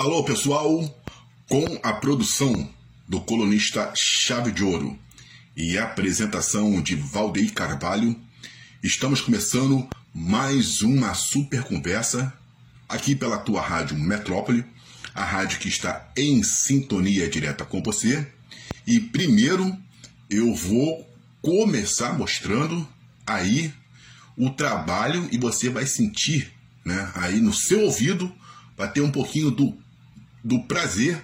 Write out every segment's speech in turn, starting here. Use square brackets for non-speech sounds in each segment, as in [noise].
Alô, pessoal, com a produção do colunista Chave de Ouro e a apresentação de Valdeir Carvalho, estamos começando mais uma super conversa aqui pela tua rádio Metrópole, a rádio que está em sintonia direta com você. E primeiro eu vou começar mostrando aí o trabalho e você vai sentir, né, aí no seu ouvido, vai ter um pouquinho do do prazer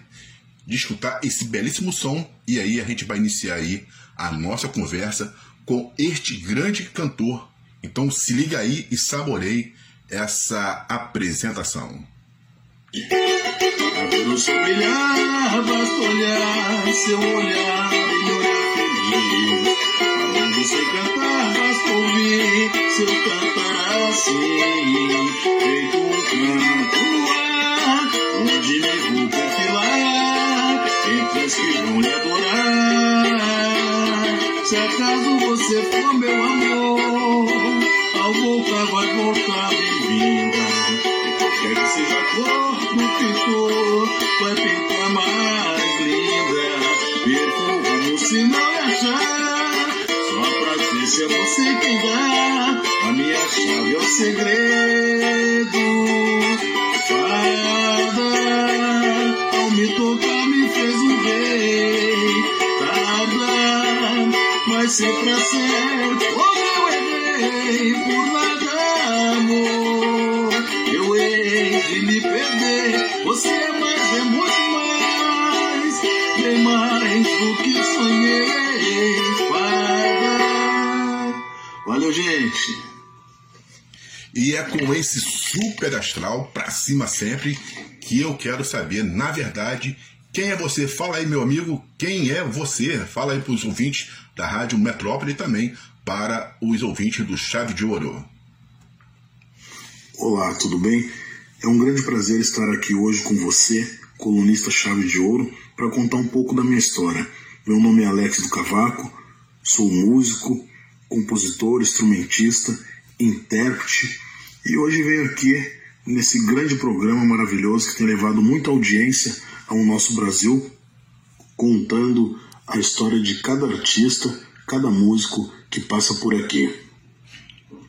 de escutar esse belíssimo som e aí a gente vai iniciar aí a nossa conversa com este grande cantor. Então se liga aí e saboreie essa apresentação. Basta olhar, seu olhar olhar você cantar, basta ouvir, seu cantar assim, feito um canto Se acaso você for meu amor, ao voltar vai voltar bem-vinda. Quer que seja a cor do pintor, vai pintar mais linda. Perco o rumo se não me achar, só se é você quem dá. A minha chave é o segredo. Valeu, gente. E é com esse super astral pra cima sempre que eu quero saber, na verdade, quem é você? Fala aí, meu amigo, quem é você? Fala aí para os ouvintes da Rádio Metrópole e também para os ouvintes do Chave de Ouro. Olá, tudo bem? É um grande prazer estar aqui hoje com você, colunista Chave de Ouro, para contar um pouco da minha história. Meu nome é Alex do Cavaco, sou músico, compositor, instrumentista, intérprete e hoje venho aqui nesse grande programa maravilhoso que tem levado muita audiência ao nosso Brasil, contando a história de cada artista, cada músico que passa por aqui.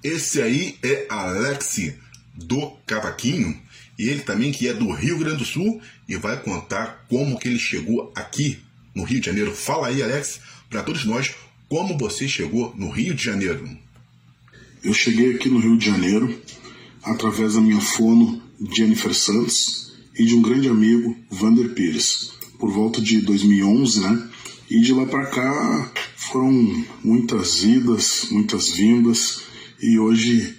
Esse aí é Alex do Cavaquinho, e ele também que é do Rio Grande do Sul e vai contar como que ele chegou aqui no Rio de Janeiro. Fala aí, Alex, para todos nós, como você chegou no Rio de Janeiro. Eu cheguei aqui no Rio de Janeiro através da minha fono Jennifer Santos e de um grande amigo, Vander Pires, por volta de 2011, né? E de lá para cá foram muitas idas, muitas vindas, e hoje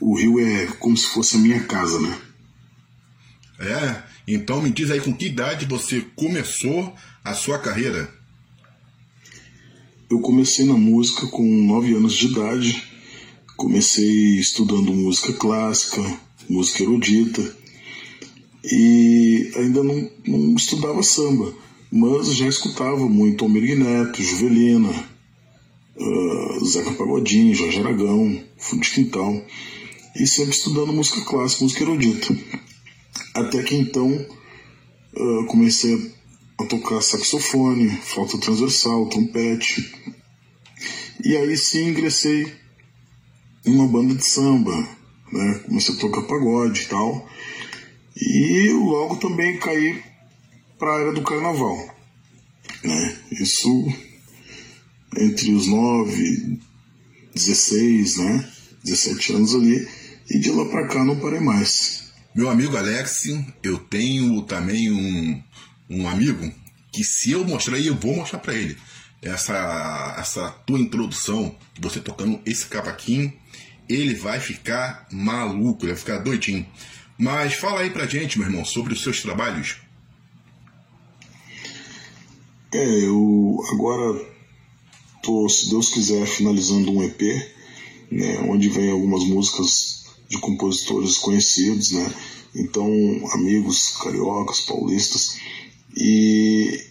o Rio é como se fosse a minha casa, né? É, então me diz aí com que idade você começou a sua carreira? Eu comecei na música com 9 anos de idade, comecei estudando música clássica, música erudita, e ainda não, não estudava samba, mas já escutava muito Almir Neto, Juvelina, uh, Zeca Pagodinho, Jorge Aragão, Fundo de Quintal, e sempre estudando música clássica, música erudita. Até que então uh, comecei a tocar saxofone, flauta transversal, trompete, e aí sim ingressei em uma banda de samba, né? Comecei a tocar pagode e tal. E logo também caí para a era do carnaval, né? Isso entre os 9, 16, né? 17 anos ali. E de lá para cá não parei mais. Meu amigo Alex, eu tenho também um, um amigo que se eu mostrar eu vou mostrar para ele essa, essa tua introdução, você tocando esse cavaquinho, ele vai ficar maluco, ele vai ficar doidinho. Mas fala aí pra gente, meu irmão, sobre os seus trabalhos. É, eu agora tô, se Deus quiser, finalizando um EP, né, onde vem algumas músicas de compositores conhecidos, né? Então, amigos cariocas, paulistas. E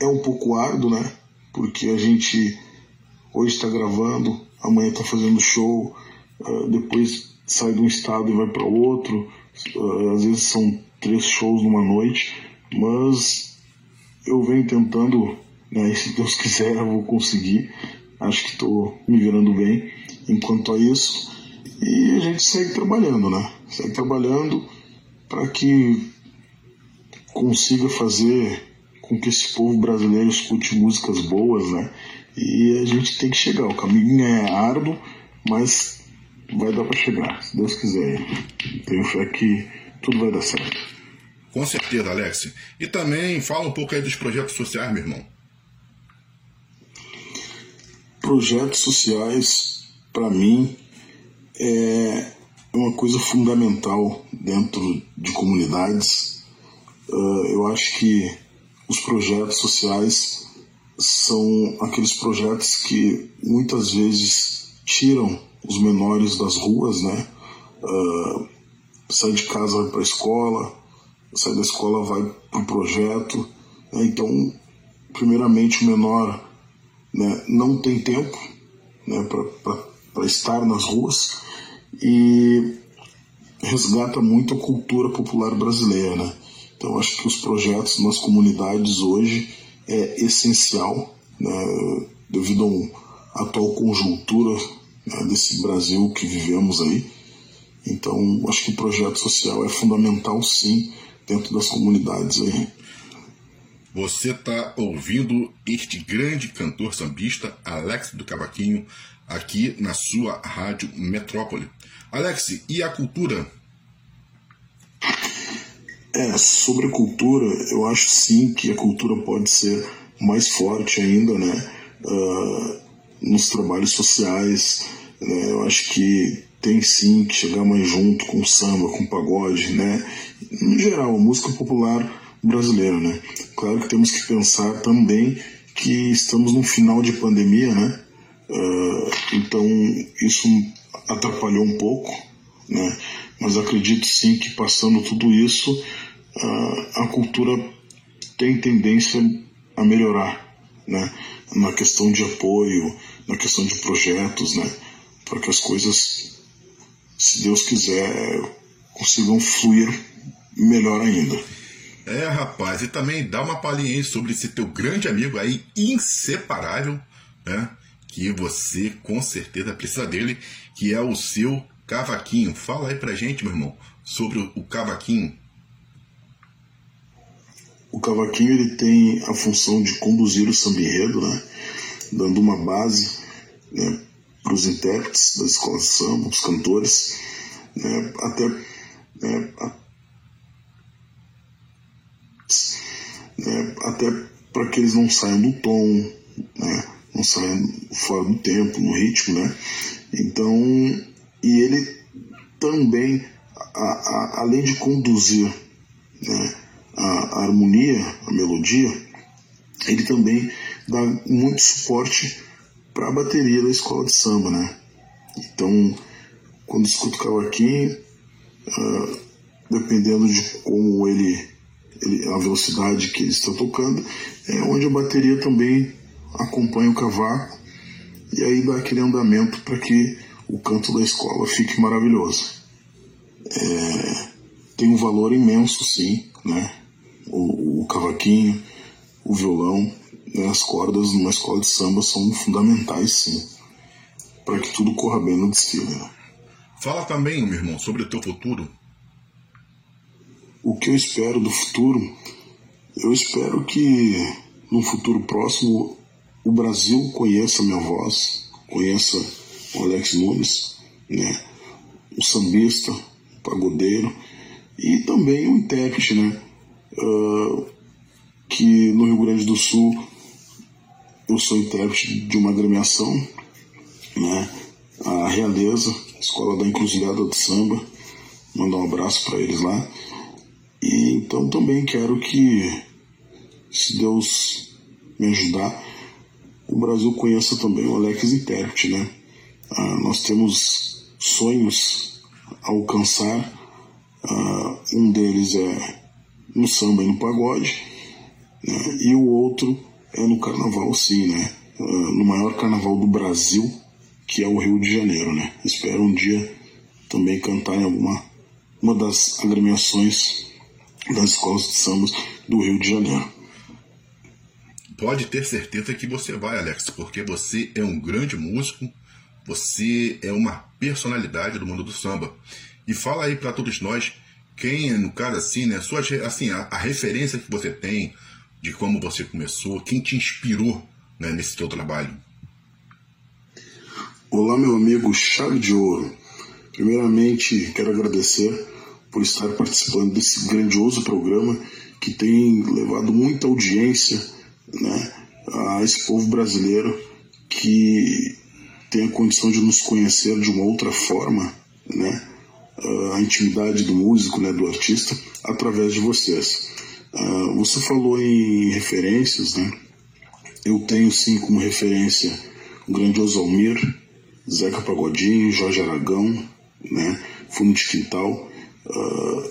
é um pouco árduo, né? Porque a gente hoje está gravando, amanhã está fazendo show, uh, depois sai de um estado e vai para outro. Uh, às vezes são três shows numa noite, mas eu venho tentando, né, e [laughs] se Deus quiser eu vou conseguir. Acho que estou me virando bem enquanto a isso. E a gente segue trabalhando, né? Segue trabalhando para que consiga fazer com que esse povo brasileiro escute músicas boas, né? E a gente tem que chegar. O caminho é árduo, mas vai dar para chegar, se Deus quiser. Tenho fé que tudo vai dar certo. Com certeza, Alex. E também fala um pouco aí dos projetos sociais, meu irmão. Projetos sociais, para mim, é uma coisa fundamental dentro de comunidades. Uh, eu acho que os projetos sociais são aqueles projetos que muitas vezes tiram os menores das ruas, né? Uh, sai de casa, vai para a escola, sai da escola, vai para o projeto. Né? Então, primeiramente, o menor né, não tem tempo né, para estar nas ruas e resgata muito a cultura popular brasileira. Né? Então, acho que os projetos nas comunidades hoje é essencial, né, devido uma atual conjuntura né, desse Brasil que vivemos aí. Então, acho que o projeto social é fundamental, sim, dentro das comunidades aí. Você está ouvindo este grande cantor sambista, Alex do Cavaquinho, aqui na sua rádio Metrópole. Alex, e a cultura? É, sobre a cultura, eu acho sim que a cultura pode ser mais forte ainda, né? Uh, nos trabalhos sociais, né? Eu acho que tem sim que chegar mais junto com samba, com pagode, né? No geral, a música popular brasileira, né? Claro que temos que pensar também que estamos no final de pandemia, né? Uh, então isso atrapalhou um pouco, né? Mas acredito sim que passando tudo isso, uh, a cultura tem tendência a melhorar, né? Na questão de apoio, na questão de projetos, né? Para que as coisas se Deus quiser, consigam fluir melhor ainda. É, rapaz, e também dá uma palhinha aí sobre esse teu grande amigo aí, inseparável, né? Que você com certeza precisa dele, que é o seu cavaquinho. Fala aí pra gente, meu irmão, sobre o cavaquinho. O cavaquinho ele tem a função de conduzir o samba enredo, né? Dando uma base, né? para os intérpretes das escolas de samba, os cantores, né, até, né, a, né, até para que eles não saiam do tom, né, não saiam fora do tempo, no ritmo, né? Então, e ele também, a, a, além de conduzir né, a, a harmonia, a melodia, ele também dá muito suporte para a bateria da escola de samba, né? Então, quando escuto cavaquinho, uh, dependendo de como ele, ele, a velocidade que ele está tocando, é onde a bateria também acompanha o cavaco e aí dá aquele andamento para que o canto da escola fique maravilhoso. É, tem um valor imenso, sim, né? O, o cavaquinho, o violão, né, as cordas numa escola de samba são fundamentais, sim, para que tudo corra bem no desfile. Né? Fala também, meu irmão, sobre o teu futuro. O que eu espero do futuro? Eu espero que no futuro próximo o Brasil conheça minha voz, conheça o Alex Nunes, né? o sambista, o pagodeiro e também o intérprete, né? Uh, que no Rio Grande do Sul eu sou intérprete de uma agremiação, né? A Realeza, Escola da Encruzilhada do Samba. Mandar um abraço para eles lá. E então também quero que, se Deus me ajudar, o Brasil conheça também o Alex intérprete, né? Ah, nós temos sonhos a alcançar. Ah, um deles é no samba e no pagode, né? e o outro é no carnaval, sim, né? Uh, no maior carnaval do Brasil, que é o Rio de Janeiro, né? Espero um dia também cantar em alguma uma das agremiações das escolas de sambas do Rio de Janeiro. Pode ter certeza que você vai, Alex, porque você é um grande músico, você é uma personalidade do mundo do samba. E fala aí para todos nós quem, no caso assim, né, sua, assim a, a, referência que você tem de como você começou, quem te inspirou né, nesse seu trabalho. Olá, meu amigo Chave de Ouro. Primeiramente, quero agradecer por estar participando desse grandioso programa que tem levado muita audiência né, a esse povo brasileiro que tem a condição de nos conhecer de uma outra forma, né, a intimidade do músico, né, do artista, através de vocês. Uh, você falou em referências, né? Eu tenho sim como referência o grandioso Almir, Zeca Pagodinho, Jorge Aragão, né? Fundo de Quintal. Uh,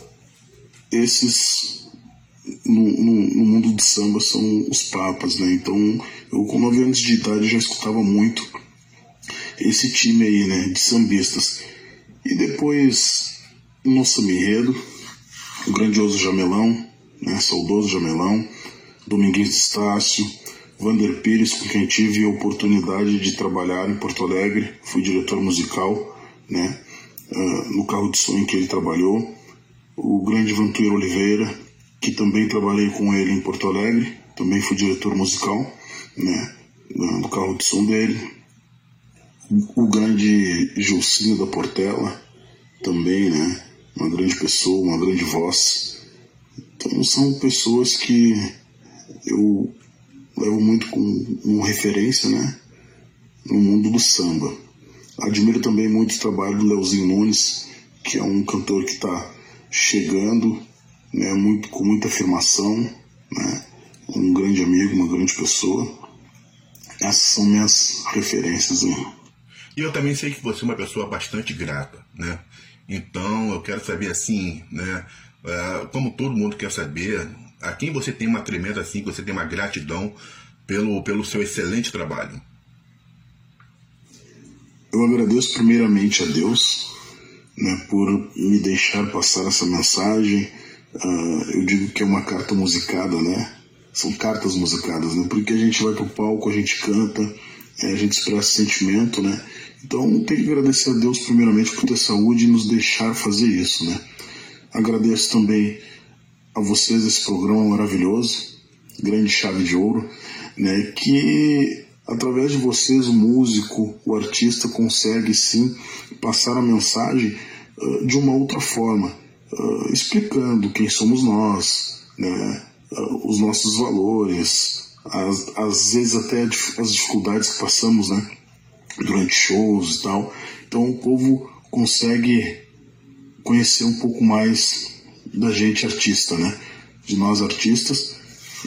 esses no, no, no, mundo do samba são os papas, né? Então eu com 9 anos de idade já escutava muito esse time aí, né? De sambistas. E depois no samba enredo, o grandioso Jamelão, né? Saudoso Jamelão, Domingues de Estácio, Vander Pires, com quem tive a oportunidade de trabalhar em Porto Alegre, fui diretor musical, né? Uh, no carro de som em que ele trabalhou, o grande Vantuíro Oliveira, que também trabalhei com ele em Porto Alegre, também fui diretor musical, né, no carro de som dele. O grande Gilcinho da Portela, também, né, uma grande pessoa, uma grande voz. Então são pessoas que eu levo muito como, referência, né, no mundo do samba. Admiro também muito o trabalho do Leozinho Nunes, que é um cantor que está chegando né, muito, com muita afirmação, né, um grande amigo, uma grande pessoa. Essas são minhas referências. E eu também sei que você é uma pessoa bastante grata, né? Então eu quero saber assim, né? É, como todo mundo quer saber, a quem você tem uma tremenda assim, você tem uma gratidão pelo, pelo seu excelente trabalho. Eu agradeço primeiramente a Deus né, por me deixar passar essa mensagem, Uh, eu digo que é uma carta musicada, né? São cartas musicadas, né? Porque a gente vai pro palco, a gente canta, a gente expressa sentimento, né? Então tem que agradecer a Deus primeiramente por ter saúde e nos deixar fazer isso, né? Agradeço também a vocês esse programa maravilhoso, grande chave de ouro, né? Que através de vocês o músico, o artista consegue sim passar a mensagem uh, de uma outra forma uh, explicando quem somos nós, né, uh, os nossos valores, as, às vezes até as dificuldades que passamos né, durante shows e tal. Então o povo consegue conhecer um pouco mais da gente artista, né? De nós artistas.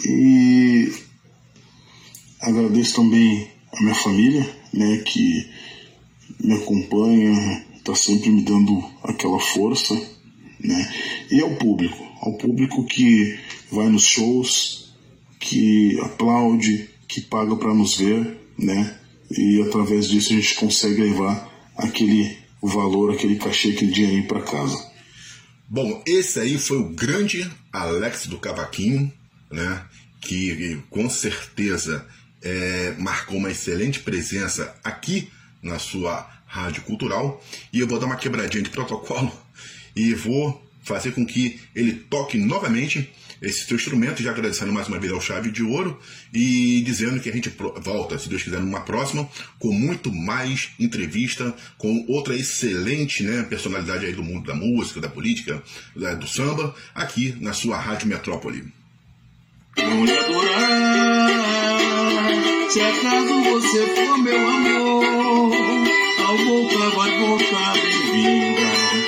E agradeço também a minha família, né? Que me acompanha, está sempre me dando aquela força né? E ao público, ao público que vai nos shows, que aplaude, que paga para nos ver, né? E através disso a gente consegue levar aquele valor, aquele cachê, aquele dinheirinho para casa. Bom, esse aí foi o grande Alex do Cavaquinho, né? Que com certeza é, marcou uma excelente presença aqui na sua rádio cultural. E eu vou dar uma quebradinha de protocolo [laughs] e vou fazer com que ele toque novamente esse seu instrumento, já agradecendo mais uma vez ao Chave de Ouro e dizendo que a gente volta, se Deus quiser, numa próxima, com muito mais entrevista, com outra excelente né, personalidade aí do mundo da música, da política, do samba, aqui na sua Rádio Metrópole. se acaso você for meu amor, ao voltar vai voltar bem-vinda.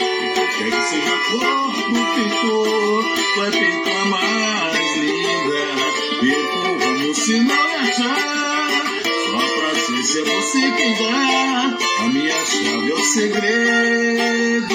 Seja a cor do pintor, vai pintar mais linda. Percorramos se não achar, ser se é você quem dá. A minha chave é o segredo.